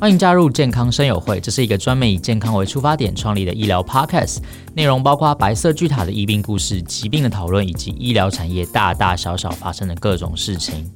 欢迎加入健康生友会，这是一个专门以健康为出发点创立的医疗 podcast，内容包括白色巨塔的医病故事、疾病的讨论，以及医疗产业大大小小发生的各种事情。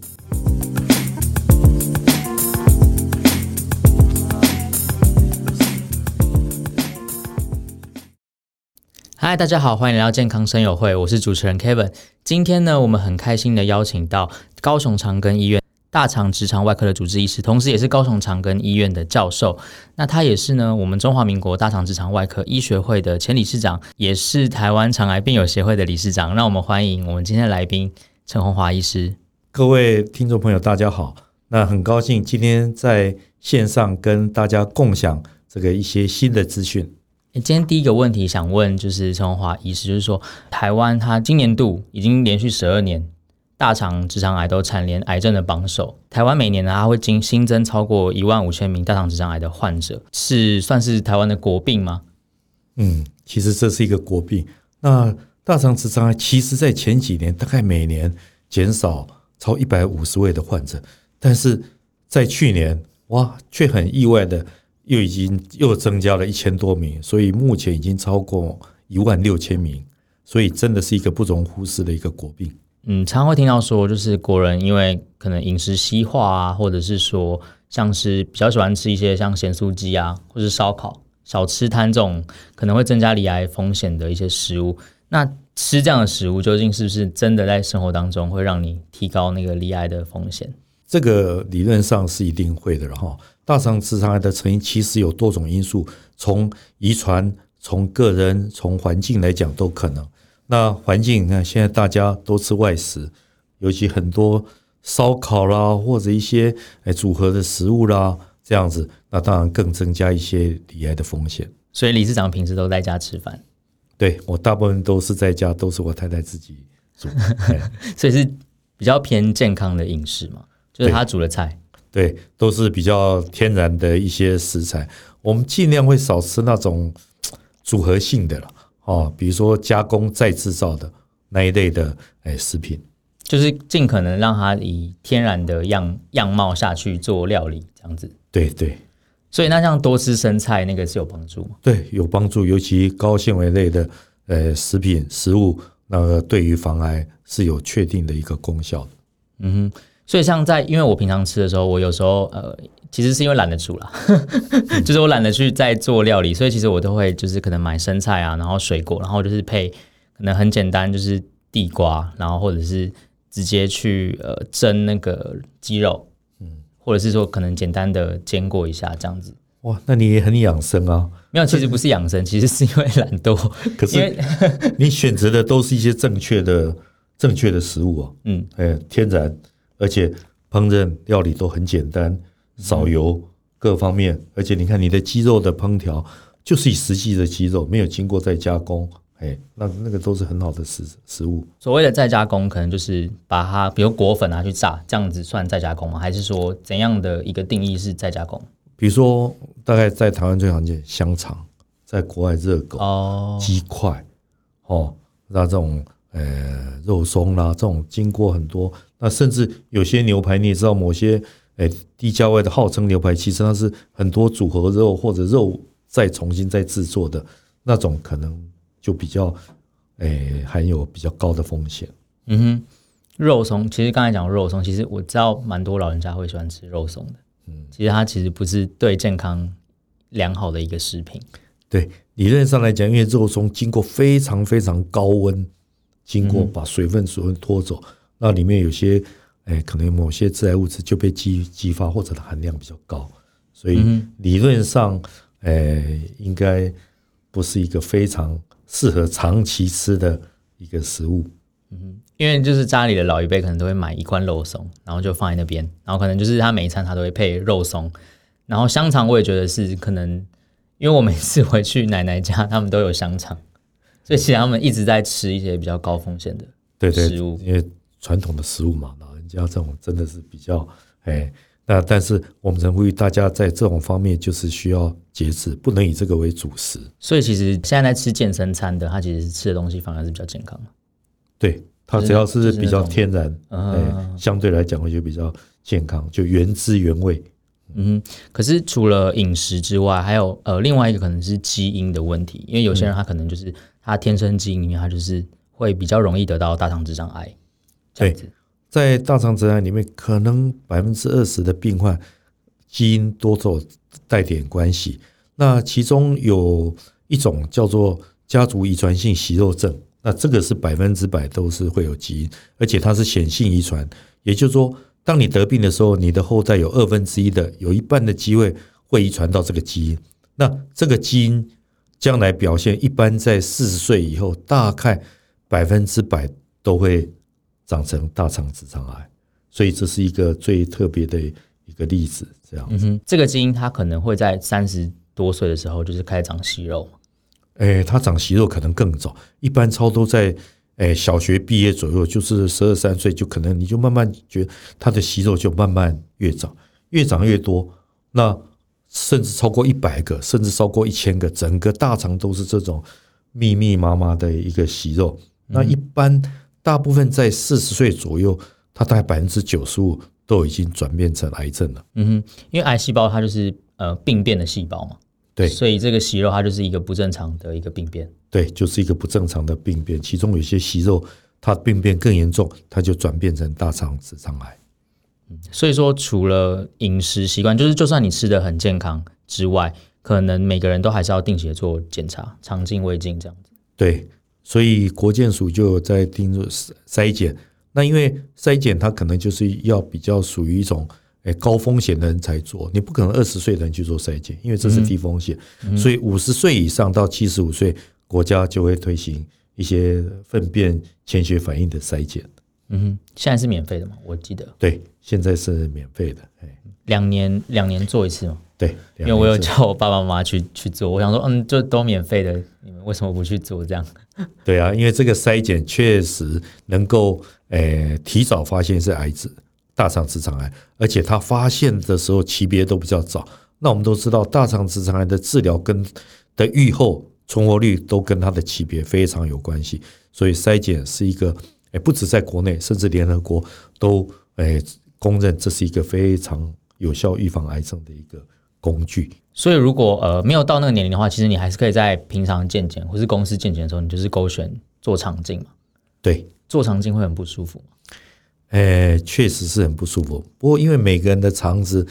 嗨，大家好，欢迎来到健康生友会，我是主持人 Kevin。今天呢，我们很开心的邀请到高雄长庚医院。大肠直肠外科的主治医师，同时也是高雄长庚医院的教授。那他也是呢，我们中华民国大肠直肠外科医学会的前理事长，也是台湾肠癌病友协会的理事长。让我们欢迎我们今天的来宾陈红华医师。各位听众朋友，大家好。那很高兴今天在线上跟大家共享这个一些新的资讯。今天第一个问题想问，就是陈鸿华医师，就是说台湾它今年度已经连续十二年。大肠直肠癌都蝉联癌症的榜首。台湾每年呢，它会经新增超过一万五千名大肠直肠癌的患者，是算是台湾的国病吗？嗯，其实这是一个国病。那大肠直肠癌其实在前几年大概每年减少超一百五十位的患者，但是在去年哇，却很意外的又已经又增加了一千多名，所以目前已经超过一万六千名，所以真的是一个不容忽视的一个国病。嗯，常会听到说，就是国人因为可能饮食西化啊，或者是说像是比较喜欢吃一些像咸酥鸡啊，或是烧烤、小吃摊这种可能会增加罹癌风险的一些食物。那吃这样的食物，究竟是不是真的在生活当中会让你提高那个罹癌的风险？这个理论上是一定会的。然后，大肠直肠癌的成因其实有多种因素，从遗传、从个人、从环境来讲都可能。那环境，你看现在大家都吃外食，尤其很多烧烤啦，或者一些哎组合的食物啦，这样子，那当然更增加一些罹癌的风险。所以理事长平时都在家吃饭？对，我大部分都是在家，都是我太太自己煮，所以是比较偏健康的饮食嘛，就是她煮的菜对，对，都是比较天然的一些食材，我们尽量会少吃那种组合性的了。哦，比如说加工再制造的那一类的诶食品，就是尽可能让它以天然的样样貌下去做料理，这样子。对对，所以那像多吃生菜，那个是有帮助吗？对，有帮助，尤其高纤维类的呃食品食物，那个对于防癌是有确定的一个功效的。嗯哼，所以像在因为我平常吃的时候，我有时候呃。其实是因为懒得煮了，就是我懒得去再做料理，所以其实我都会就是可能买生菜啊，然后水果，然后就是配可能很简单，就是地瓜，然后或者是直接去呃蒸那个鸡肉，嗯，或者是说可能简单的煎过一下这样子。哇，那你也很养生啊？没有，其实不是养生，其实是因为懒惰。可是你选择的都是一些正确的、正确的食物啊，嗯，哎，天然，而且烹饪料理都很简单。少油，各方面，而且你看你的鸡肉的烹调，就是以实际的鸡肉，没有经过再加工，哎，那那个都是很好的食食物。所谓的再加工，可能就是把它，比如果粉拿去炸，这样子算再加工吗？还是说怎样的一个定义是再加工？比如说，大概在台湾最常见香肠，在国外热狗、哦、鸡块，哦，那这种呃肉松啦，这种经过很多，那甚至有些牛排，你也知道某些。诶，低价位的号称牛排，其实它是很多组合肉或者肉再重新再制作的那种，可能就比较诶含有比较高的风险。嗯哼，肉松其实刚才讲肉松，其实我知道蛮多老人家会喜欢吃肉松的。嗯，其实它其实不是对健康良好的一个食品。对，理论上来讲，因为肉松经过非常非常高温，经过把水分水分拖走，嗯、那里面有些。哎，可能某些致癌物质就被激激发，或者它含量比较高，所以理论上，哎，应该不是一个非常适合长期吃的一个食物。嗯，因为就是家里的老一辈可能都会买一罐肉松，然后就放在那边，然后可能就是他每一餐他都会配肉松，然后香肠我也觉得是可能，因为我每次回去奶奶家，他们都有香肠，所以其实他们一直在吃一些比较高风险的对食物，因为传统的食物嘛。老人家这种真的是比较哎，那但是我们呼吁大家在这种方面就是需要节制，不能以这个为主食。所以其实现在在吃健身餐的，他其实吃的东西反而是比较健康的。对，他只要是比较天然，哎，相对来讲会就比较健康，就原汁原味。嗯，可是除了饮食之外，还有呃另外一个可能是基因的问题，因为有些人他可能就是他天生基因里面他就是会比较容易得到大肠直肠癌。对，在大肠直肠癌里面，可能百分之二十的病患基因多少带点关系。那其中有一种叫做家族遗传性息肉症，那这个是百分之百都是会有基因，而且它是显性遗传，也就是说。当你得病的时候，你的后代有二分之一的，有一半的机会会遗传到这个基因。那这个基因将来表现，一般在四十岁以后，大概百分之百都会长成大肠直肠癌。所以这是一个最特别的一个例子。这样子，嗯，这个基因它可能会在三十多岁的时候就是开始长息肉。诶，它长息肉可能更早，一般超都在。哎，小学毕业左右，就是十二三岁，就可能你就慢慢觉得他的息肉就慢慢越长，越长越多，那甚至超过一百个，甚至超过一千个，整个大肠都是这种密密麻麻的一个息肉。那一般大部分在四十岁左右，它大概百分之九十五都已经转变成癌症了。嗯哼，因为癌细胞它就是呃病变的细胞嘛。对，所以这个息肉它就是一个不正常的一个病变。对，就是一个不正常的病变，其中有些息肉它病变更严重，它就转变成大肠直肠癌。嗯，所以说除了饮食习惯，就是就算你吃得很健康之外，可能每个人都还是要定期的做检查，肠镜、胃镜这样子。对，所以国健署就在盯着筛检。那因为筛检它可能就是要比较属于一种。诶，高风险的人才做，你不可能二十岁的人去做筛检，因为这是低风险。嗯、所以五十岁以上到七十五岁，国家就会推行一些粪便潜血反应的筛检。嗯哼，现在是免费的吗？我记得。对，现在是免费的。哎，两年两年做一次吗？对，因为我有叫我爸爸妈妈去去做，我想说，嗯，就都免费的，你们为什么不去做这样？对啊，因为这个筛检确实能够，诶，提早发现是癌症。大肠直肠癌，而且他发现的时候级别都比较早。那我们都知道，大肠直肠癌的治疗跟的预后存活率都跟它的级别非常有关系。所以筛检是一个，诶，不止在国内，甚至联合国都诶公认这是一个非常有效预防癌症的一个工具。所以如果呃没有到那个年龄的话，其实你还是可以在平常健检或是公司健检的时候，你就是勾选做肠镜嘛。对，做肠镜会很不舒服。哎，确实是很不舒服。不过因为每个人的肠子，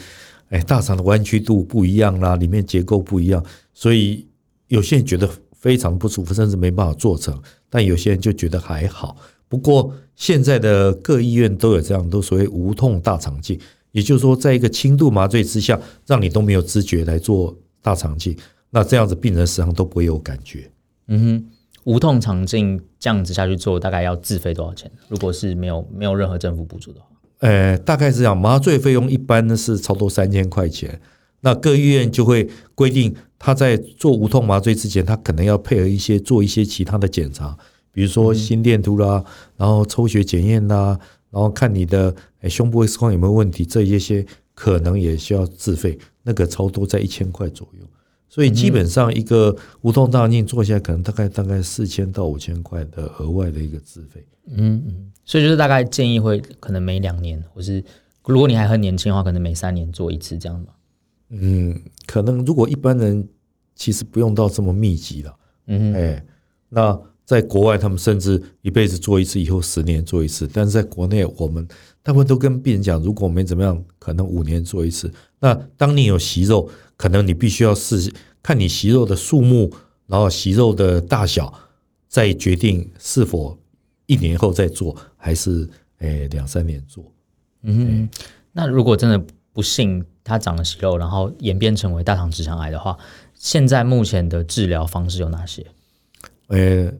哎，大肠的弯曲度不一样啦，里面结构不一样，所以有些人觉得非常不舒服，甚至没办法做成。但有些人就觉得还好。不过现在的各医院都有这样，都所谓无痛大肠镜，也就是说，在一个轻度麻醉之下，让你都没有知觉来做大肠镜，那这样子病人实际上都不会有感觉。嗯哼。无痛肠镜这样子下去做，大概要自费多少钱？如果是没有没有任何政府补助的话，呃，大概是这样，麻醉费用一般呢是差不多三千块钱。那各医院就会规定，他在做无痛麻醉之前，他可能要配合一些做一些其他的检查，比如说心电图啦，然后抽血检验啦，然后看你的胸部 X 光有没有问题，这一些可能也需要自费，那个超多在一千块左右。所以基本上一个无痛大肠镜做下来，可能大概大概四千到五千块的额外的一个自费。嗯嗯，所以就是大概建议会可能每两年，或是如果你还很年轻的话，可能每三年做一次这样吧。嗯，可能如果一般人其实不用到这么密集了。嗯，哎，那在国外他们甚至一辈子做一次，以后十年做一次。但是在国内，我们大部分都跟病人讲，如果没怎么样，可能五年做一次。那当你有息肉。可能你必须要试看你息肉的数目，然后息肉的大小，再决定是否一年后再做，还是诶两三年做。嗯，那如果真的不幸它长了息肉，然后演变成为大肠直肠癌的话，现在目前的治疗方式有哪些？呃，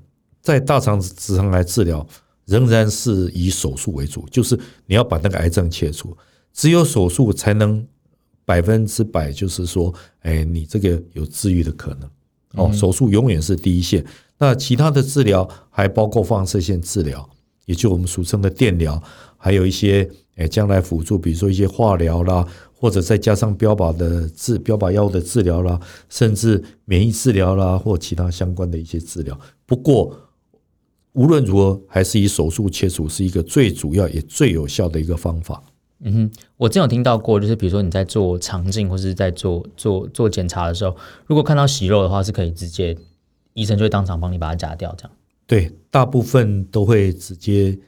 在大肠直肠癌治疗仍然是以手术为主，就是你要把那个癌症切除，只有手术才能。百分之百就是说，哎，你这个有治愈的可能哦。手术永远是第一线，那其他的治疗还包括放射线治疗，也就我们俗称的电疗，还有一些哎将来辅助，比如说一些化疗啦，或者再加上标靶的治标靶药物的治疗啦，甚至免疫治疗啦，或其他相关的一些治疗。不过无论如何，还是以手术切除是一个最主要也最有效的一个方法。嗯哼，我真有听到过，就是比如说你在做肠镜或是在做做做检查的时候，如果看到息肉的话，是可以直接医生就会当场帮你把它夹掉，这样。对，大部分都会直接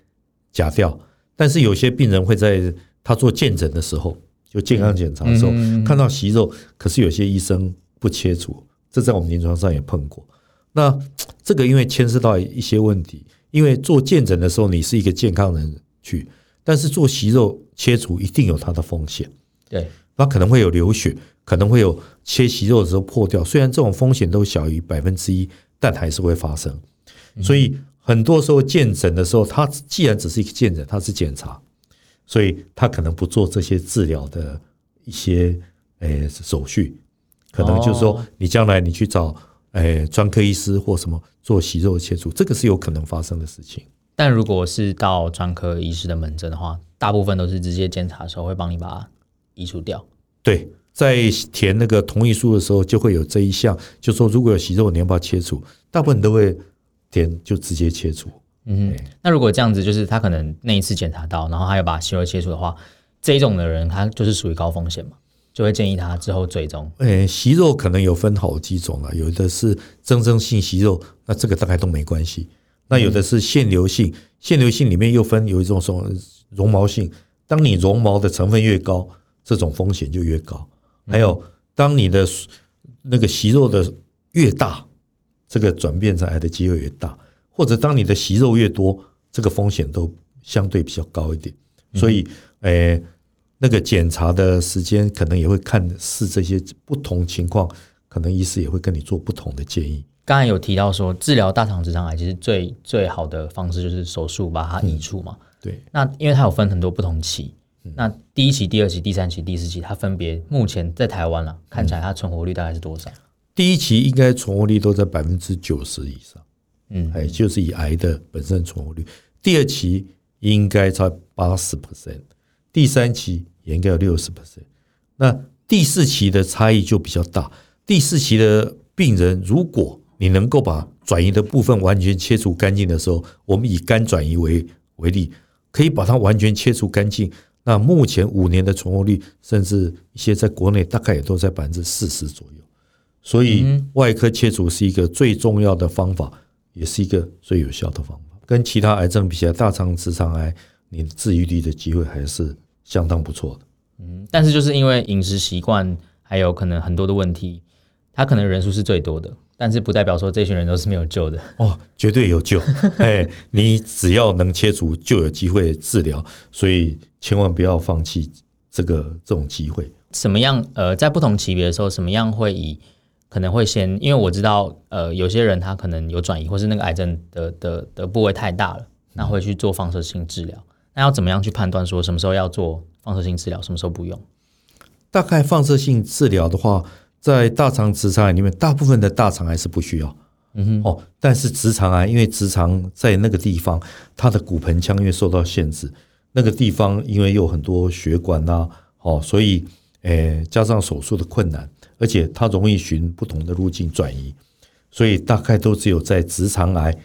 夹掉，但是有些病人会在他做健诊的时候，就健康检查的时候、嗯、看到息肉，可是有些医生不切除，这在我们临床上也碰过。那这个因为牵涉到一些问题，因为做健诊的时候你是一个健康人去。但是做息肉切除一定有它的风险，对，它可能会有流血，可能会有切息肉的时候破掉。虽然这种风险都小于百分之一，但还是会发生。所以很多时候健诊的时候，它既然只是一个健诊，它是检查，所以他可能不做这些治疗的一些诶手续，可能就是说你将来你去找诶专科医师或什么做息肉切除，这个是有可能发生的事情。但如果是到专科医师的门诊的话，大部分都是直接检查的时候会帮你把它移除掉。对，在填那个同意书的时候就会有这一项，就说如果有息肉，你要不要切除？大部分都会填就直接切除。嗯哼，那如果这样子，就是他可能那一次检查到，然后他又把息肉切除的话，这一种的人他就是属于高风险嘛，就会建议他之后追踪。诶，息肉可能有分好几种啊，有的是增生性息肉，那这个大概都没关系。那有的是腺瘤性，腺瘤性里面又分有一种什么绒毛性，当你绒毛的成分越高，这种风险就越高。还有，当你的那个息肉的越大，这个转变成癌的机会越大，或者当你的息肉越多，这个风险都相对比较高一点。所以，诶，那个检查的时间可能也会看是这些不同情况，可能医师也会跟你做不同的建议。刚才有提到说，治疗大肠直肠癌其实最最好的方式就是手术把它移除嘛。嗯、对。那因为它有分很多不同期，嗯、那第一期、第二期、第三期、第四期，它分别目前在台湾了、啊，看起来它存活率大概是多少？第一期应该存活率都在百分之九十以上，嗯，哎，就是以癌的本身存活率。第二期应该在八十 percent，第三期也应该有六十 percent。那第四期的差异就比较大。第四期的病人如果你能够把转移的部分完全切除干净的时候，我们以肝转移为为例，可以把它完全切除干净。那目前五年的存活率，甚至一些在国内大概也都在百分之四十左右。所以外科切除是一个最重要的方法，也是一个最有效的方法。跟其他癌症比起来，大肠直肠癌你治愈率的机会还是相当不错的。嗯，但是就是因为饮食习惯还有可能很多的问题，他可能人数是最多的。但是不代表说这群人都是没有救的哦，绝对有救！哎，你只要能切除，就有机会治疗，所以千万不要放弃这个这种机会。什么样？呃，在不同级别的时候，什么样会以可能会先？因为我知道，呃，有些人他可能有转移，或是那个癌症的的的部位太大了，那会去做放射性治疗。那要怎么样去判断说什么时候要做放射性治疗，什么时候不用？大概放射性治疗的话。在大肠直肠癌里面，大部分的大肠癌是不需要，嗯哼，哦，但是直肠癌，因为直肠在那个地方，它的骨盆腔因为受到限制，那个地方因为有很多血管呐、啊，哦，所以，诶，加上手术的困难，而且它容易循不同的路径转移，所以大概都只有在直肠癌，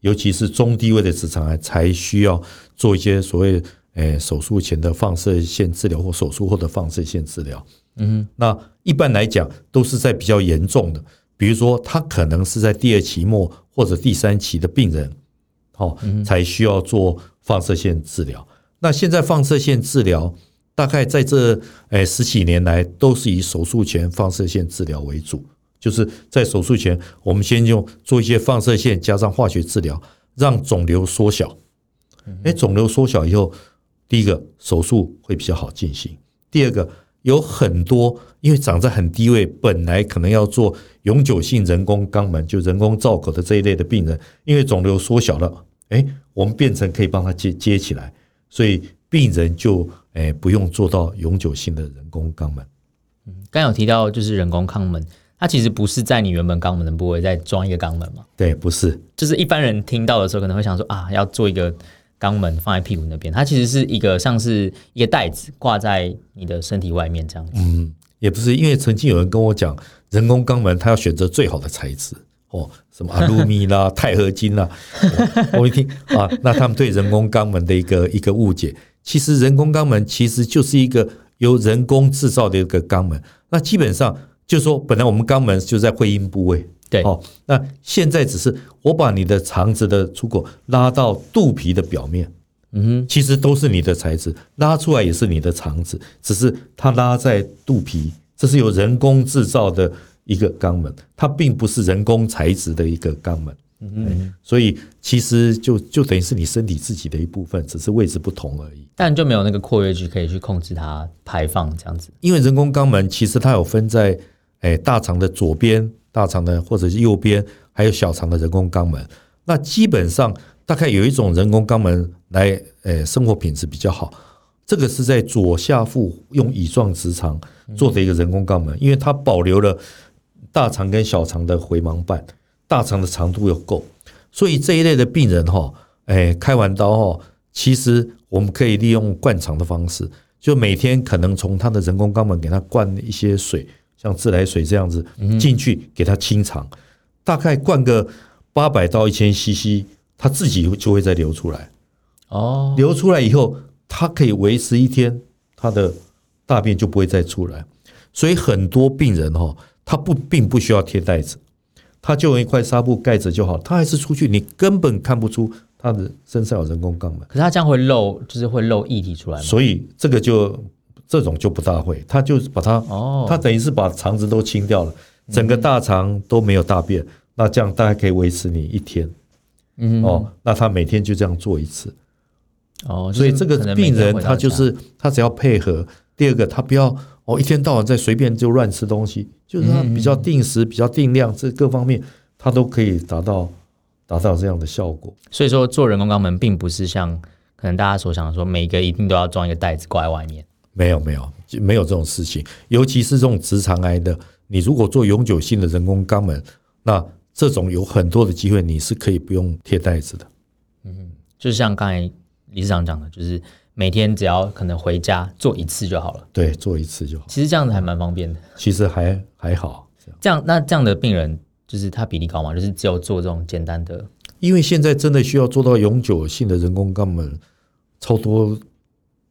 尤其是中低位的直肠癌，才需要做一些所谓，诶，手术前的放射线治疗或手术后的放射线治疗。嗯，那一般来讲都是在比较严重的，比如说他可能是在第二期末或者第三期的病人，哦，才需要做放射线治疗。那现在放射线治疗大概在这诶十几年来都是以手术前放射线治疗为主，就是在手术前我们先用做一些放射线加上化学治疗，让肿瘤缩小。诶，肿瘤缩小以后，第一个手术会比较好进行，第二个。有很多，因为长在很低位，本来可能要做永久性人工肛门，就人工造口的这一类的病人，因为肿瘤缩小了，哎，我们变成可以帮他接接起来，所以病人就哎不用做到永久性的人工肛门。嗯，刚有提到就是人工肛门，它其实不是在你原本肛门的部位再装一个肛门嘛？对，不是，就是一般人听到的时候可能会想说啊，要做一个。肛门放在屁股那边，它其实是一个像是一个袋子挂在你的身体外面这样子。嗯，也不是，因为曾经有人跟我讲，人工肛门它要选择最好的材质哦，什么阿鲁米啦、钛合金啦。我一听啊，那他们对人工肛门的一个一个误解，其实人工肛门其实就是一个由人工制造的一个肛门。那基本上就是说，本来我们肛门就在会阴部位，对，哦，那现在只是我把你的肠子的出口拉到肚皮的表面，嗯哼，其实都是你的材质，拉出来也是你的肠子，只是它拉在肚皮，这是由人工制造的一个肛门，它并不是人工材质的一个肛门。嗯，所以其实就就等于是你身体自己的一部分，只是位置不同而已。但就没有那个括约肌可以去控制它排放这样子。因为人工肛门其实它有分在诶大肠的左边、大肠的或者是右边，还有小肠的人工肛门。那基本上大概有一种人工肛门来诶生活品质比较好，这个是在左下腹用乙状直肠做的一个人工肛门，因为它保留了大肠跟小肠的回盲瓣。大肠的长度又够，所以这一类的病人哈，哎，开完刀哈，其实我们可以利用灌肠的方式，就每天可能从他的人工肛门给他灌一些水，像自来水这样子进去给它清肠，大概灌个八百到一千 CC，它自己就会再流出来。哦，流出来以后，它可以维持一天，它的大便就不会再出来。所以很多病人哈，他不并不需要贴袋子。他就用一块纱布盖着就好，他还是出去，你根本看不出他的身上有人工肛门。可是他这样会漏，就是会漏液体出来吗？所以这个就这种就不大会，他就把它哦，他等于是把肠子都清掉了，整个大肠都没有大便，嗯、那这样大概可以维持你一天。嗯哦，那他每天就这样做一次。哦，所以这个病人他就是他只要配合，第二个他不要。哦，一天到晚在随便就乱吃东西，就是他比较定时、比较定量，这各方面他都可以达到达到这样的效果。所以说，做人工肛门并不是像可能大家所想的说，每一个一定都要装一个袋子挂在外面。没有，没有，没有这种事情。尤其是这种直肠癌的，你如果做永久性的人工肛门，那这种有很多的机会，你是可以不用贴袋子的。嗯，就像刚才理事长讲的，就是。每天只要可能回家做一次就好了。对，做一次就好。其实这样子还蛮方便的。其实还还好。这样，那这样的病人就是他比例高吗？就是只有做这种简单的。因为现在真的需要做到永久性的人工肛门，超多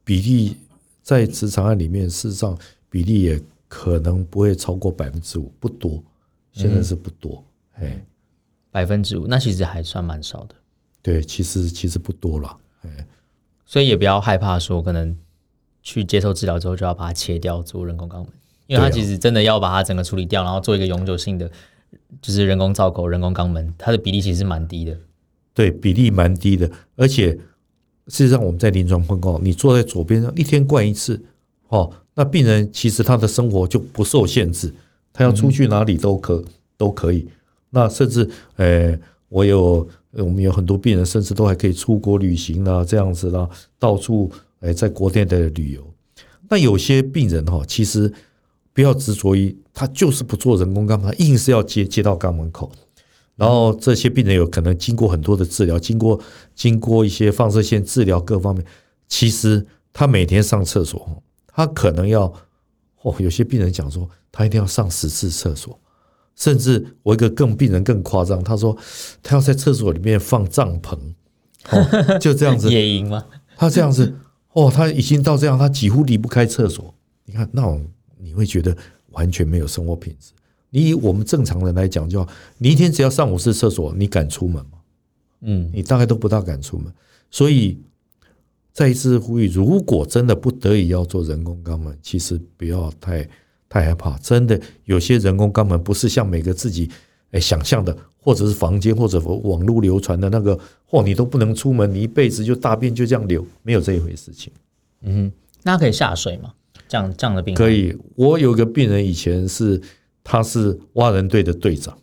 比例在直肠癌里面，事实上比例也可能不会超过百分之五，不多。现在是不多。哎，百分之五，那其实还算蛮少的。对，其实其实不多了。哎。所以也不要害怕说，可能去接受治疗之后就要把它切掉做人工肛门，因为它其实真的要把它整个处理掉，然后做一个永久性的，就是人工造口、人工肛门，它的比例其实是蛮低的。对，比例蛮低的，而且事实上我们在临床报告，你坐在左边上一天灌一次，哦，那病人其实他的生活就不受限制，他要出去哪里都可都可以。那甚至，呃，我有。我们有很多病人，甚至都还可以出国旅行啊，这样子啦，到处诶，在国内的旅游。那有些病人哈，其实不要执着于他就是不做人工肛门，他硬是要接接到肛门口。然后这些病人有可能经过很多的治疗，经过经过一些放射线治疗各方面，其实他每天上厕所，他可能要哦，有些病人讲说他一定要上十次厕所。甚至我一个更病人更夸张，他说他要在厕所里面放帐篷，哦，就这样子野营吗？他这样子哦，他已经到这样，他几乎离不开厕所。你看那种你会觉得完全没有生活品质。你以我们正常人来讲，就你一天只要上五次厕所，你敢出门吗？嗯，你大概都不大敢出门。所以再一次呼吁，如果真的不得已要做人工肛门，其实不要太。太害怕，真的有些人工肛门不是像每个自己诶想象的，或者是房间或者网络流传的那个，嚯，你都不能出门，你一辈子就大便就这样流，没有这一回事情。嗯，那可以下水吗？这样这样的病可以。我有个病人以前是他是蛙人队的队长，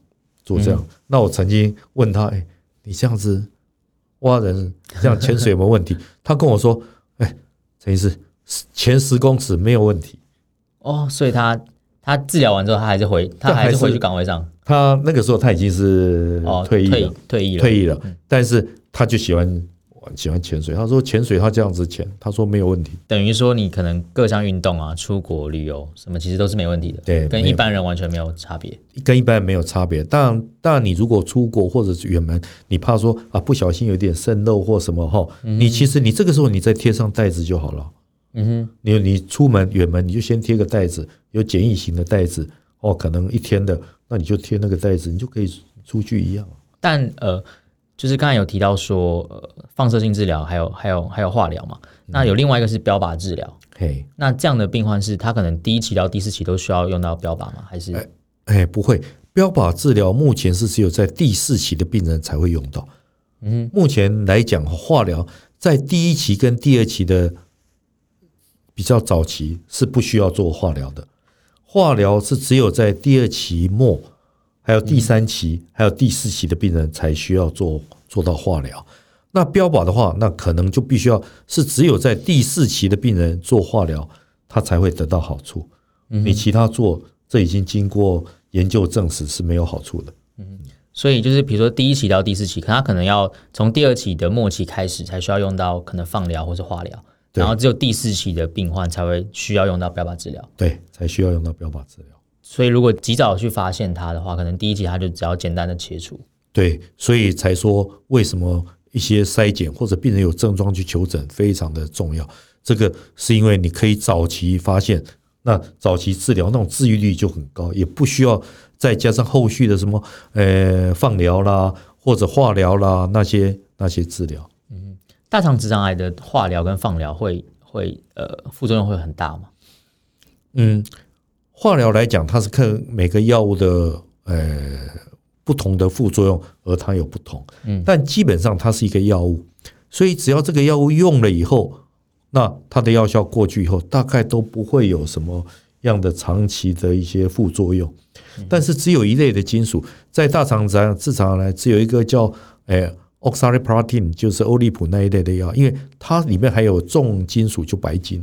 做这样。嗯、那我曾经问他，哎，你这样子蛙人这样潜水有没有问题？他跟我说，哎，陈医师，前十公尺没有问题。哦，所以他他治疗完之后，他还是回他还是回去岗位上。他那个时候他已经是退役了，退役了，退役了。但是他就喜欢喜欢潜水。他说潜水他这样子潜，他说没有问题。等于说你可能各项运动啊，出国旅游什么，其实都是没问题的。对，跟一般人完全没有差别。跟一般人没有差别。当然，当然你如果出国或者是远门，你怕说啊不小心有点渗漏或什么哈，嗯、你其实你这个时候你再贴上袋子就好了。嗯哼，你你出门远门你就先贴个袋子，有简易型的袋子哦，可能一天的，那你就贴那个袋子，你就可以出去一样。但呃。就是刚才有提到说，呃，放射性治疗，还有还有还有化疗嘛。那有另外一个是标靶治疗。嘿，那这样的病患是他可能第一期到第四期都需要用到标靶吗？还是？哎，哎，不会，标靶治疗目前是只有在第四期的病人才会用到。嗯，目前来讲，化疗在第一期跟第二期的比较早期是不需要做化疗的，化疗是只有在第二期末。还有第三期，嗯、还有第四期的病人才需要做做到化疗。那标靶的话，那可能就必须要是只有在第四期的病人做化疗，他才会得到好处。嗯、你其他做，这已经经过研究证实是没有好处的。嗯，所以就是比如说第一期到第四期，可他可能要从第二期的末期开始才需要用到可能放疗或是化疗，然后只有第四期的病患才会需要用到标靶治疗。对，才需要用到标靶治疗。所以，如果及早去发现它的话，可能第一期它就只要简单的切除。对，所以才说为什么一些筛检或者病人有症状去求诊非常的重要。这个是因为你可以早期发现，那早期治疗那种治愈率就很高，也不需要再加上后续的什么呃放疗啦或者化疗啦那些那些治疗。嗯，大肠直肠癌的化疗跟放疗会会呃副作用会很大吗？嗯。化疗来讲，它是看每个药物的呃不同的副作用，而它有不同。嗯，但基本上它是一个药物，所以只要这个药物用了以后，那它的药效过去以后，大概都不会有什么样的长期的一些副作用。但是只有一类的金属，在大肠直直肠来，只有一个叫诶 oxaliplatin，就是欧利普那一类的药，因为它里面还有重金属，就白金，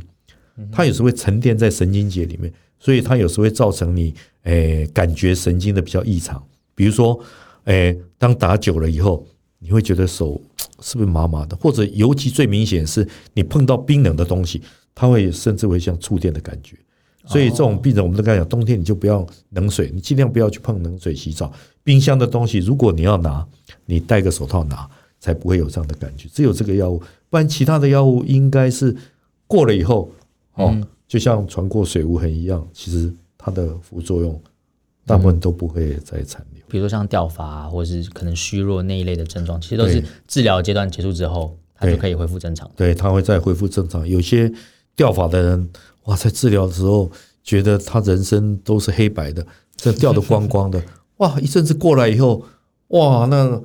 它有时会沉淀在神经节里面。所以它有时候会造成你诶感觉神经的比较异常，比如说诶当打久了以后，你会觉得手 是不是麻麻的，或者尤其最明显是你碰到冰冷的东西，它会甚至会像触电的感觉。所以这种病人我们都跟他讲，冬天你就不要冷水，你尽量不要去碰冷水洗澡。冰箱的东西如果你要拿，你戴个手套拿，才不会有这样的感觉。只有这个药物，不然其他的药物应该是过了以后哦。就像船过水无痕一样，其实它的副作用大部分都不会再残留。比如说像掉发啊，或者是可能虚弱那一类的症状，其实都是治疗阶段结束之后，它就可以恢复正常。对，它会再恢复正常。有些掉发的人，哇，在治疗的时候觉得他人生都是黑白的，这掉的光光的，哇，一阵子过来以后，哇，那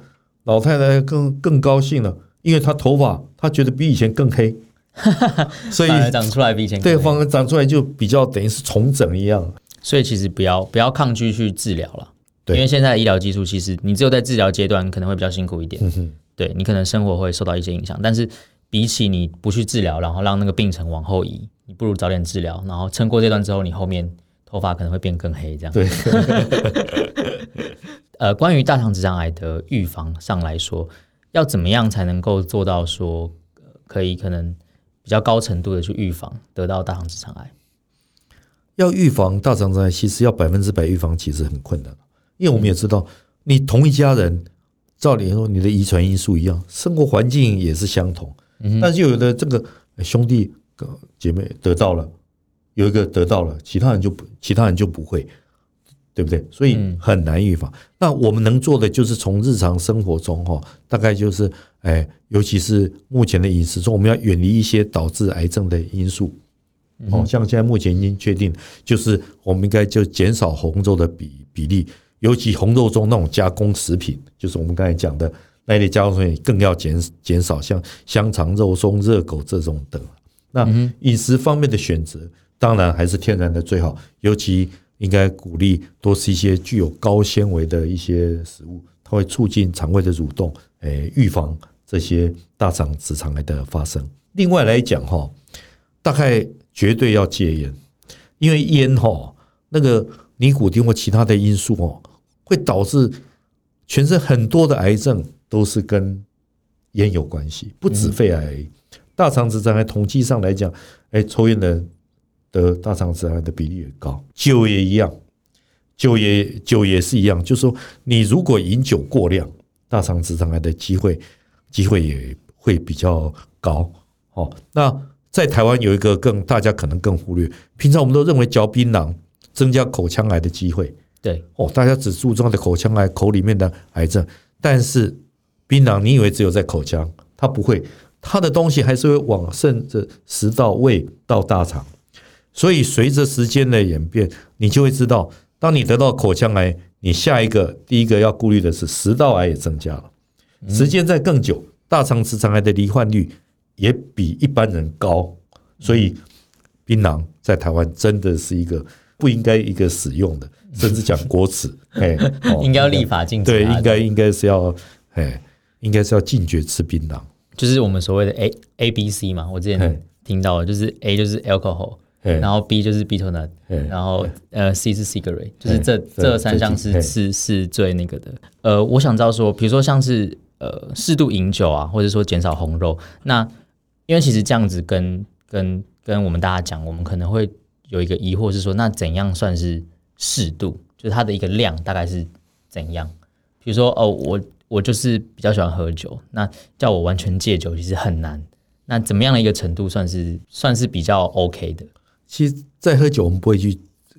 老太太更更高兴了，因为她头发她觉得比以前更黑。所以长出来比以前对方长出来就比较等于是重整一样，所以其实不要不要抗拒去治疗了，对，因为现在的医疗技术其实你只有在治疗阶段可能会比较辛苦一点，嗯哼，对你可能生活会受到一些影响，但是比起你不去治疗，然后让那个病程往后移，你不如早点治疗，然后撑过这段之后，你后面头发可能会变更黑，这样。对。呃，关于大肠直肠癌的预防上来说，要怎么样才能够做到说可以可能。比较高程度的去预防得到大肠直肠癌，要预防大肠直肠癌，其实要百分之百预防其实很困难，因为我们也知道，你同一家人，照理说你的遗传因素一样，生活环境也是相同，但是有的这个兄弟姐妹得到了，有一个得到了，其他人就不，其他人就不会。对不对？所以很难预防。那我们能做的就是从日常生活中哈，大概就是哎，尤其是目前的饮食中，我们要远离一些导致癌症的因素。哦，像现在目前已经确定，就是我们应该就减少红肉的比比例，尤其红肉中那种加工食品，就是我们刚才讲的那类加工食品，更要减减少，像香肠、肉松、热狗这种等。那饮食方面的选择，当然还是天然的最好，尤其。应该鼓励多吃一些具有高纤维的一些食物，它会促进肠胃的蠕动，诶，预防这些大肠直肠癌的发生。另外来讲哈，大概绝对要戒烟，因为烟哈那个尼古丁或其他的因素哦，会导致全身很多的癌症都是跟烟有关系，不止肺癌。大肠直肠癌统计上来讲，哎，抽烟的得大肠直肠癌的比例也高。酒也一样，酒也酒也是一样，就是说你如果饮酒过量，大肠直肠癌的机会机会也会比较高。哦，那在台湾有一个更大家可能更忽略，平常我们都认为嚼槟榔增加口腔癌的机会。对，哦，大家只注重的口腔癌，口里面的癌症，但是槟榔你以为只有在口腔，它不会。它的东西还是会往甚至食道、胃到大肠，所以随着时间的演变，你就会知道，当你得到口腔癌，你下一个第一个要顾虑的是食道癌也增加了。时间再更久，大肠直肠癌的罹患率也比一般人高，所以槟榔在台湾真的是一个不应该一个使用的，甚至讲国耻，哎，应该要立法禁止。对，应该应该是要，哎，应该是要禁绝吃槟榔。就是我们所谓的 A A B C 嘛，我之前听到的，就是 A 就是 alcohol，然后 B 就是 betel nut，然后呃 C 是 cigarette，就是这这三项是是是最那个的。呃，我想知道说，比如说像是呃适度饮酒啊，或者说减少红肉，那因为其实这样子跟跟跟我们大家讲，我们可能会有一个疑惑是说，那怎样算是适度？就是它的一个量大概是怎样？比如说哦，我。我就是比较喜欢喝酒，那叫我完全戒酒其实很难。那怎么样的一个程度算是算是比较 OK 的？其实，在喝酒我们不会去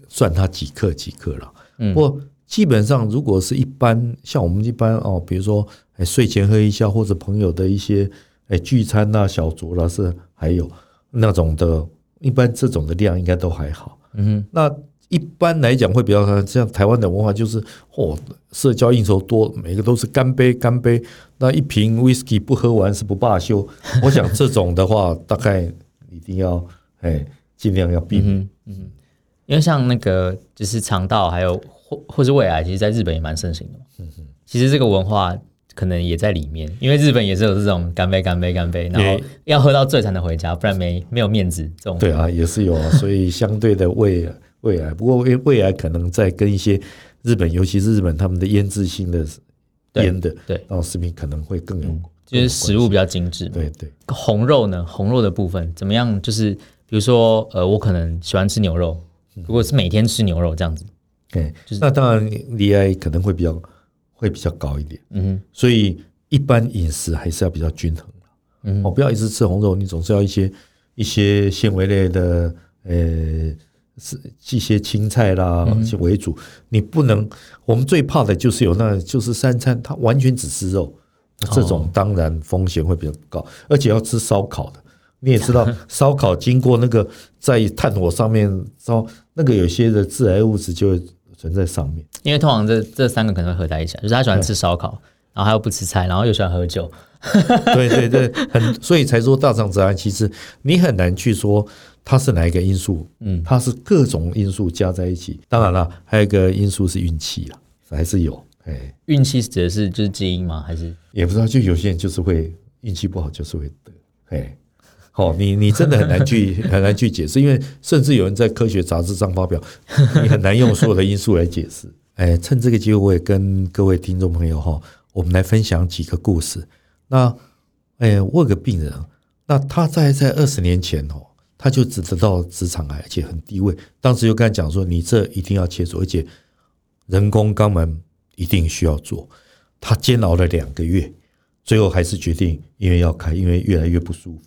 算它几克几克了。嗯，不过基本上如果是一般像我们一般哦，比如说哎睡前喝一下，或者朋友的一些哎聚餐呐、小酌啦，是还有那种的，一般这种的量应该都还好。嗯，那。一般来讲会比较像台湾的文化，就是哦，社交应酬多，每个都是干杯干杯，那一瓶 whisky 不喝完是不罢休。我想这种的话，大概一定要哎尽量要避免。嗯，因为像那个就是肠道还有或或是胃癌，其实在日本也蛮盛行的。嗯哼，其实这个文化可能也在里面，因为日本也是有这种干杯干杯干杯，然后要喝到醉才能回家，不然没没有面子这种。对啊，也是有啊，所以相对的胃。胃癌，不过胃胃癌可能在跟一些日本，尤其是日本他们的腌制性的腌的，对，然后食品可能会更有，就是食物比较精致。对对，红肉呢？红肉的部分怎么样？就是比如说，呃，我可能喜欢吃牛肉，如果是每天吃牛肉这样子，对，就是那当然罹癌可能会比较会比较高一点。嗯哼，所以一般饮食还是要比较均衡。嗯，哦，不要一直吃红肉，你总是要一些一些纤维类的，呃。是一些青菜啦为主，你不能。我们最怕的就是有那，就是三餐它完全只吃肉，这种当然风险会比较高，而且要吃烧烤的。你也知道，烧烤经过那个在炭火上面烧，那个有些的致癌物质就会存在上面。因为通常这这三个可能会合在一起，就是他喜欢吃烧烤，然后他又不吃菜，然后又喜欢喝酒。对对对，很所以才说大肠直癌，其实你很难去说。它是哪一个因素？嗯，它是各种因素加在一起。当然了，还有一个因素是运气了，还是有。哎，运气指的是就是基因吗？还是也不知道。就有些人就是会运气不好，就是会得。哎，好，你你真的很难去 很难去解释，因为甚至有人在科学杂志上发表，你很难用所有的因素来解释。哎，趁这个机会，我也跟各位听众朋友哈，我们来分享几个故事。那哎，我有个病人，那他在在二十年前哦。他就只得到直肠癌，而且很低位。当时就跟他讲说：“你这一定要切除，而且人工肛门一定需要做。”他煎熬了两个月，最后还是决定因为要开，因为越来越不舒服。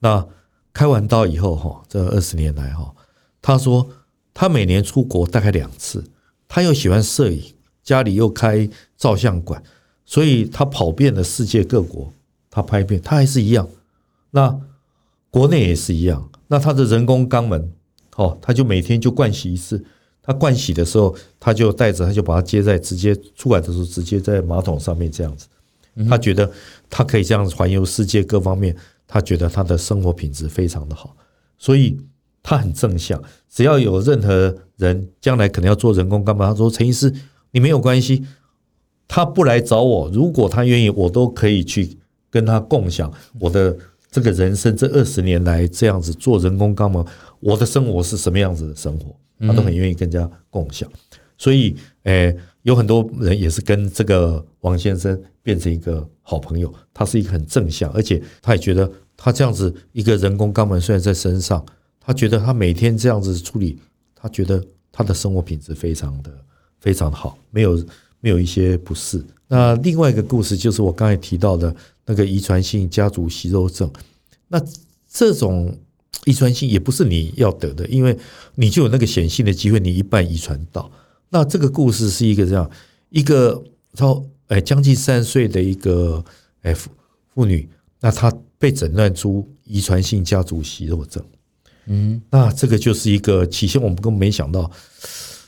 那开完刀以后，哈，这二十年来，哈，他说他每年出国大概两次，他又喜欢摄影，家里又开照相馆，所以他跑遍了世界各国，他拍片，他还是一样。那。国内也是一样，那他的人工肛门，哦，他就每天就灌洗一次。他灌洗的时候，他就带着，他就把它接在直接出来的时候，直接在马桶上面这样子。他觉得他可以这样环游世界各方面，他觉得他的生活品质非常的好，所以他很正向。只要有任何人将来可能要做人工肛门，他说陈医师，你没有关系，他不来找我，如果他愿意，我都可以去跟他共享我的。这个人生这二十年来这样子做人工肛门，我的生活是什么样子的生活，他都很愿意跟人家共享。所以，诶，有很多人也是跟这个王先生变成一个好朋友。他是一个很正向，而且他也觉得他这样子一个人工肛门虽然在身上，他觉得他每天这样子处理，他觉得他的生活品质非常的非常好，没有没有一些不适。那另外一个故事就是我刚才提到的那个遗传性家族息肉症，那这种。遗传性也不是你要得的，因为你就有那个显性的机会，你一半遗传到。那这个故事是一个这样一个超哎将近三十岁的一个哎妇妇女，那她被诊断出遗传性家族息肉症。嗯，那这个就是一个起先我们根本没想到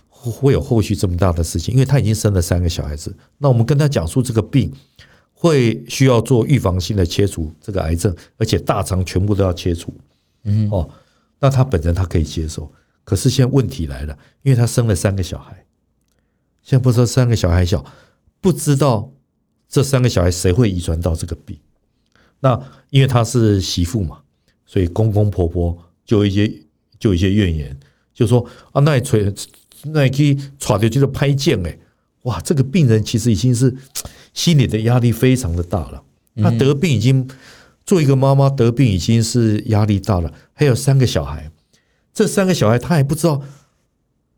会有后续这么大的事情，因为她已经生了三个小孩子。那我们跟她讲述这个病会需要做预防性的切除这个癌症，而且大肠全部都要切除。嗯哦，那她本人她可以接受，可是现在问题来了，因为她生了三个小孩，现在不说三个小孩小，不知道这三个小孩谁会遗传到这个病。那因为他是媳妇嘛，所以公公婆婆就一些就一些怨言，就说啊，那吹那可以耍掉就是拍剑哎，哇，这个病人其实已经是心里的压力非常的大了，他得病已经。做一个妈妈得病已经是压力大了，还有三个小孩，这三个小孩他还不知道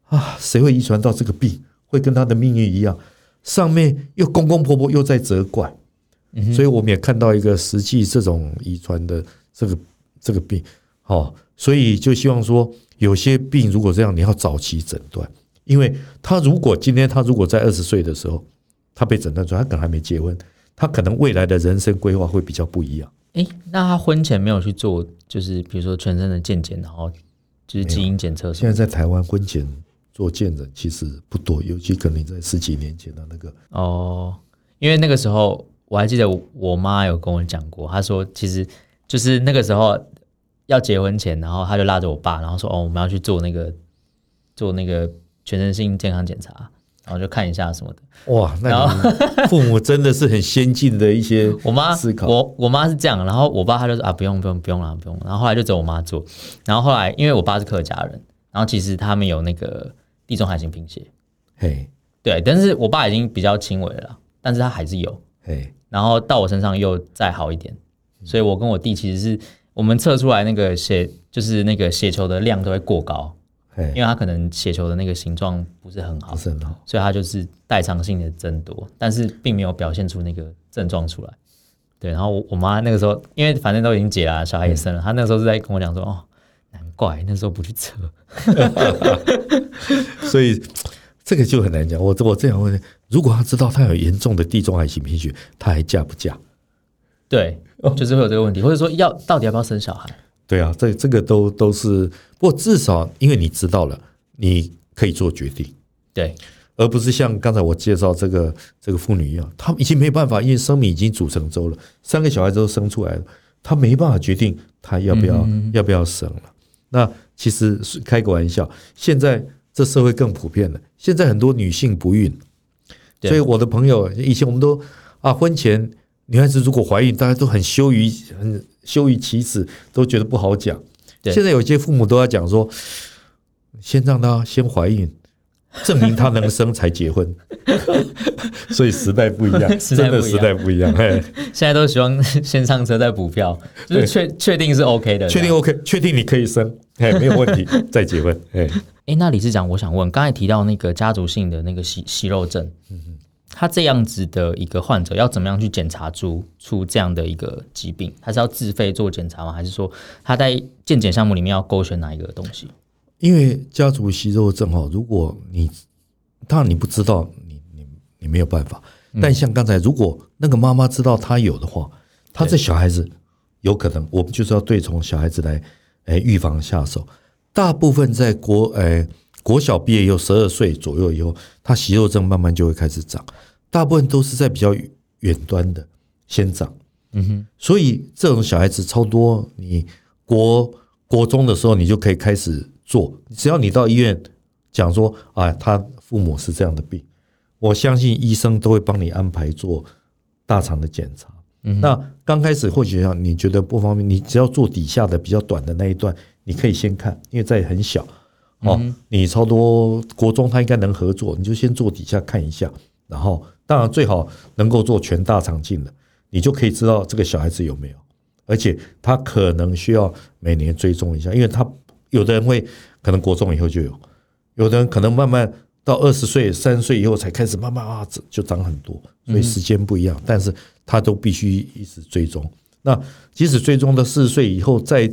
啊，谁会遗传到这个病，会跟他的命运一样。上面又公公婆婆又在责怪，所以我们也看到一个实际这种遗传的这个这个病，好，所以就希望说，有些病如果这样，你要早期诊断，因为他如果今天他如果在二十岁的时候他被诊断出来，他可能还没结婚，他可能未来的人生规划会比较不一样。哎，那他婚前没有去做，就是比如说全身的健检，然后就是基因检测。现在在台湾婚前做健诊其实不多，尤其可能在十几年前的那个。哦，因为那个时候我还记得我妈有跟我讲过，她说其实就是那个时候要结婚前，然后她就拉着我爸，然后说哦，我们要去做那个做那个全身性健康检查。然后就看一下什么的，哇！那 父母真的是很先进的一些 我妈思考。我我妈是这样，然后我爸他就说啊，不用不用不用了不用。然后后来就只有我妈做。然后后来因为我爸是客家人，然后其实他们有那个地中海型贫血，嘿，对。但是我爸已经比较轻微了，但是他还是有，嘿。然后到我身上又再好一点，所以我跟我弟其实是我们测出来那个血就是那个血球的量都会过高。因为他可能血球的那个形状不是很好，不是很好，所以他就是代偿性的增多，但是并没有表现出那个症状出来。对，然后我我妈那个时候，因为反正都已经结了，小孩也生了，她那个时候是在跟我讲说：“哦，难怪那时候不去测。”所以这个就很难讲。我我这样问：如果他知道他有严重的地中海型贫血，他还嫁不嫁？对，就是会有这个问题，或者说要到底要不要生小孩？对啊，这这个都都是，不过至少因为你知道了，你可以做决定，对，而不是像刚才我介绍这个这个妇女一样，她已经没办法，因为生米已经煮成粥了，三个小孩都生出来了，她没办法决定她要不要、嗯、要不要生了。那其实是开个玩笑，现在这社会更普遍了，现在很多女性不孕，所以我的朋友以前我们都啊婚前。女孩子如果怀孕，大家都很羞于、很羞于启齿，都觉得不好讲。现在有些父母都要讲说，先让她先怀孕，证明他能生才结婚。所以 时代不一样，真的时代不一样。现在都希望先上车再补票，就是确确定是 OK 的，确定 OK，确定你可以生，哎，没有问题再结婚。哎，哎，那理事长，我想问，刚才提到那个家族性的那个息息肉症，嗯他这样子的一个患者要怎么样去检查出出这样的一个疾病？他是要自费做检查吗？还是说他在健检项目里面要勾选哪一个东西？因为家族息肉症哈，如果你当然你不知道，你你你没有办法。但像刚才，如果那个妈妈知道他有的话，他这小孩子有可能，我们就是要对从小孩子来诶预防下手。大部分在国诶。国小毕业以后，十二岁左右以后，他息肉症慢慢就会开始长，大部分都是在比较远端的先长，嗯哼，所以这种小孩子超多，你国国中的时候你就可以开始做，只要你到医院讲说啊，他父母是这样的病，我相信医生都会帮你安排做大肠的检查。嗯，那刚开始或许让你觉得不方便，你只要做底下的比较短的那一段，你可以先看，因为在很小。哦，你超多国中他应该能合作，你就先做底下看一下，然后当然最好能够做全大肠镜的，你就可以知道这个小孩子有没有，而且他可能需要每年追踪一下，因为他有的人会可能国中以后就有，有的人可能慢慢到二十岁、三十岁以后才开始慢慢啊就长很多，所以时间不一样，但是他都必须一直追踪。那即使追踪到四十岁以后，在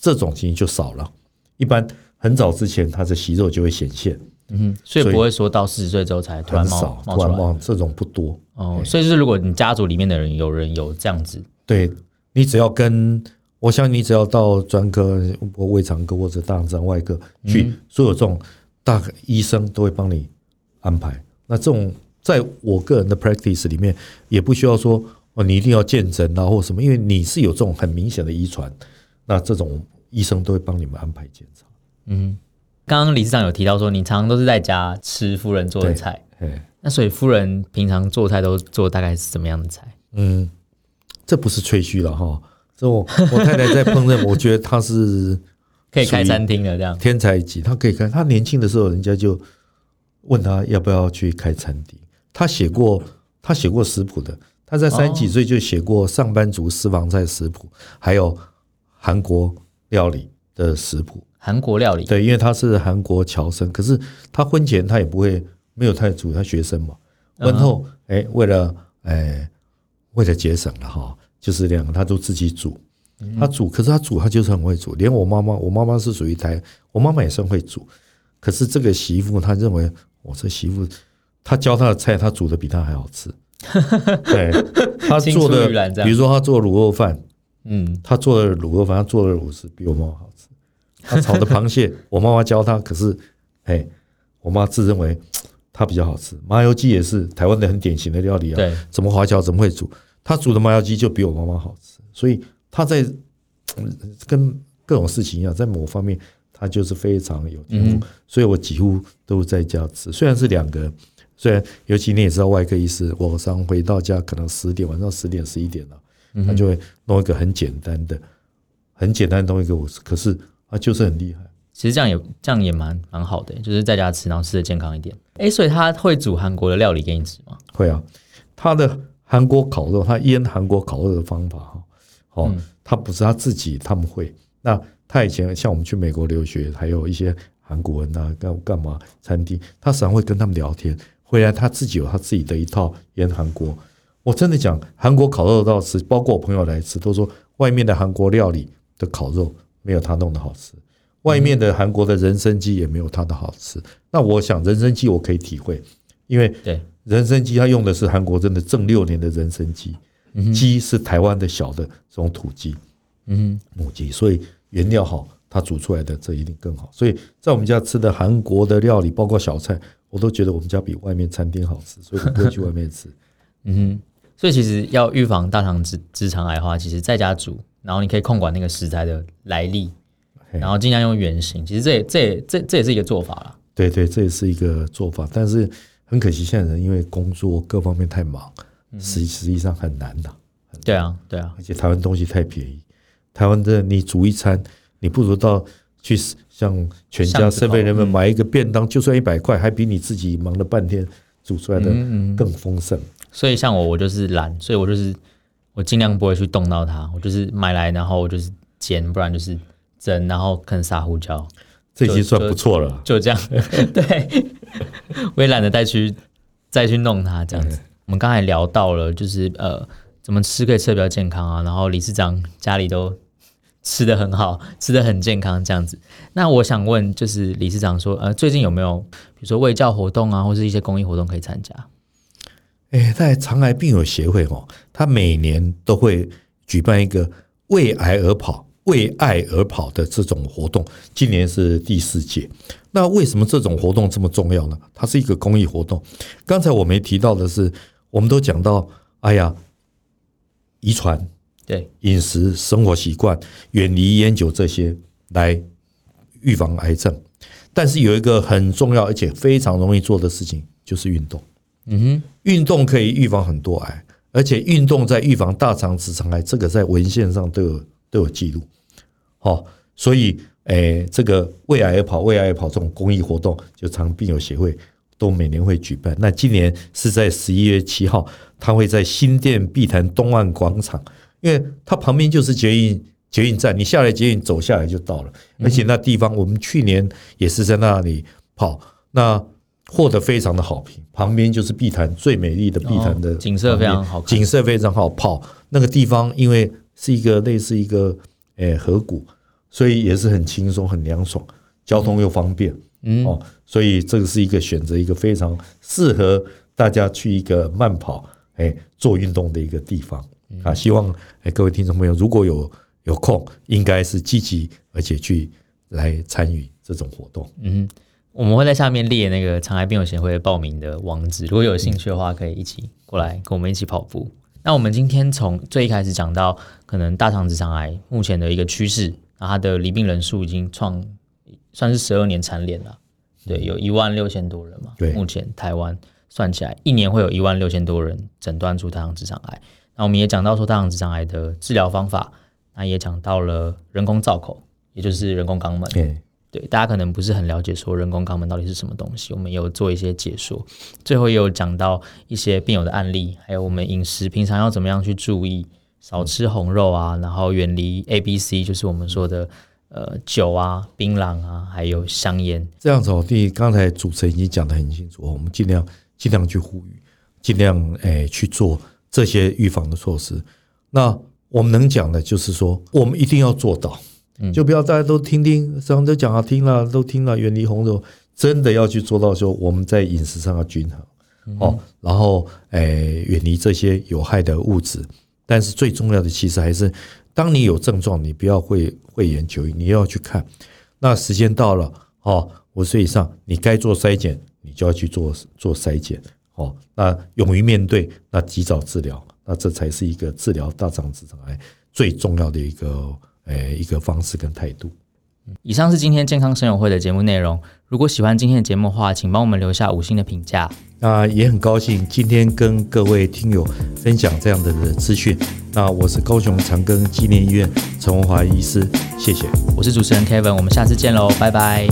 这种情形就少了。一般很早之前，他的息肉就会显现。嗯，所以不会说到四十岁之后才突然冒冒出来。突然冒这种不多哦。所以就是如果你家族里面的人有人有这样子，对，你只要跟，我想你只要到专科，胃肠科或者大肠外科去，所有这种大医生都会帮你安排。那这种在我个人的 practice 里面，也不需要说。哦，你一定要见诊啊，或什么？因为你是有这种很明显的遗传，那这种医生都会帮你们安排检查。嗯，刚刚理事长有提到说，你常常都是在家吃夫人做的菜。那所以夫人平常做菜都做大概是什么样的菜？嗯，这不是吹嘘了哈。这我我太太在烹饪，我觉得她是 可以开餐厅的这样天才级。她可以开，她年轻的时候人家就问她要不要去开餐厅。她写过，她写过食谱的。她在三十几岁就写过上班族私房菜食谱，还有韩国料理的食谱。韩国料理对，因为她是韩国侨生，可是她婚前她也不会没有太煮，他学生嘛。婚后哎，为了哎为了节省了哈，就是两个他都自己煮。他煮，可是他煮他就是很会煮。连我妈妈，我妈妈是属于台，我妈妈也算会煮。可是这个媳妇，她认为我这媳妇，她教她的菜，她煮的比她还好吃。对，她做的，比如说她做卤肉饭，嗯，她做的卤肉饭，她做的卤是比我妈妈好吃。她炒的螃蟹，我妈妈教她，可是，哎，我妈自认为她比较好吃。麻油鸡也是台湾的很典型的料理啊，对，怎么华侨怎么会煮，他煮的麻油鸡就比我妈妈好吃。所以他在跟各种事情一样，在某方面他就是非常有天赋。所以我几乎都在家吃，虽然是两个。虽然，尤其你也知道，外科医师晚上回到家可能十点，晚上十点十一点了，他就会弄一个很简单的、很简单的东西给我吃。可是他就是很厉害。其实这样也这样也蛮蛮好的，就是在家吃，然后吃的健康一点。哎，所以他会煮韩国的料理给你吃吗？会啊，他的韩国烤肉，他腌韩国烤肉的方法哈，哦，他不是他自己，他们会。那他以前像我们去美国留学，还有一些韩国人啊，干干嘛餐厅，他时常会跟他们聊天。回来他自己有他自己的一套腌韩国，我真的讲韩国烤肉到吃，包括我朋友来吃都说外面的韩国料理的烤肉没有他弄的好吃，外面的韩国的人参鸡也没有他的好吃。那我想人参鸡我可以体会，因为对人参鸡它用的是韩国真的正六年的人参鸡，鸡是台湾的小的这种土鸡，嗯，母鸡，所以原料好，它煮出来的这一定更好。所以在我们家吃的韩国的料理，包括小菜。我都觉得我们家比外面餐厅好吃，所以我不会去外面吃。嗯哼，所以其实要预防大肠直直肠癌的话，其实在家煮，然后你可以控管那个食材的来历，然后尽量用原形。其实这也这也这这也是一个做法啦。对对，这也是一个做法，但是很可惜，现在人因为工作各方面太忙，实实际上很难的。对啊，对啊，而且台湾东西太便宜，台湾的你煮一餐，你不如到去。像全家、身边人们买一个便当，就算一百块，还比你自己忙了半天煮出来的更丰盛。所以像我，我就是懒，所以我就是我尽量不会去动到它，我就是买来，然后我就是煎，不然就是蒸，然后可能撒胡椒，这已经算不错了。就这样，对，我也懒得再去再去弄它这样子。我们刚才聊到了，就是呃，怎么吃可以吃的比较健康啊，然后理事长家里都。吃的很好，吃的很健康，这样子。那我想问，就是理事长说，呃，最近有没有比如说卫教活动啊，或是一些公益活动可以参加？哎，在肠癌病友协会哦，他每年都会举办一个为癌而跑、为爱而跑的这种活动，今年是第四届。那为什么这种活动这么重要呢？它是一个公益活动。刚才我没提到的是，我们都讲到，哎呀，遗传。对饮食、生活习惯、远离烟酒这些来预防癌症，但是有一个很重要而且非常容易做的事情，就是运动。嗯哼，运动可以预防很多癌，而且运动在预防大肠直肠癌，这个在文献上都有都有记录。好，所以哎，这个为爱而跑，为爱而跑这种公益活动，就长病友协会都每年会举办。那今年是在十一月七号，他会在新店碧潭东岸广场，因为它旁边就是捷运捷运站，你下来捷运走下来就到了。而且那地方我们去年也是在那里跑，那获得非常的好评。旁边就是碧潭最美丽的碧潭的景色非常好，景色非常好。跑那个地方，因为是一个类似一个诶河谷。所以也是很轻松、很凉爽，交通又方便，嗯哦，所以这个是一个选择，一个非常适合大家去一个慢跑、哎做运动的一个地方啊。希望哎各位听众朋友，如果有有空，应该是积极而且去来参与这种活动。嗯，我们会在下面列那个长癌病友协会报名的网址，如果有兴趣的话，可以一起过来跟我们一起跑步。那我们今天从最一开始讲到可能大肠直肠癌目前的一个趋势。那它的离病人数已经创算是十二年蝉联了，对，有一万六千多人嘛。对，目前台湾算起来，一年会有一万六千多人诊断出大肠直肠癌。那我们也讲到说大肠直肠癌的治疗方法，那也讲到了人工造口，也就是人工肛门。对，对，大家可能不是很了解说人工肛门到底是什么东西，我们有做一些解说。最后也有讲到一些病友的案例，还有我们饮食平常要怎么样去注意。少吃红肉啊，然后远离 A、B、C，就是我们说的呃酒啊、槟榔啊，还有香烟。这样子哦，第，刚才主持人已经讲得很清楚，我们尽量尽量去呼吁，尽量哎去做这些预防的措施。那我们能讲的就是说，我们一定要做到，就不要大家都听听，上都讲啊听了，都听了，远离红肉，真的要去做到说我们在饮食上要均衡哦，然后诶远离这些有害的物质。但是最重要的，其实还是，当你有症状，你不要讳讳言求医，你要去看。那时间到了，哦，五十岁以上，你该做筛检，你就要去做做筛检，哦，那勇于面对，那及早治疗，那这才是一个治疗大肠直肠癌最重要的一个诶一个方式跟态度。以上是今天健康生友会的节目内容。如果喜欢今天的节目的话，请帮我们留下五星的评价。那也很高兴今天跟各位听友分享这样的资讯。那我是高雄长庚纪念医院陈文华医师，谢谢。我是主持人 Kevin，我们下次见喽，拜拜。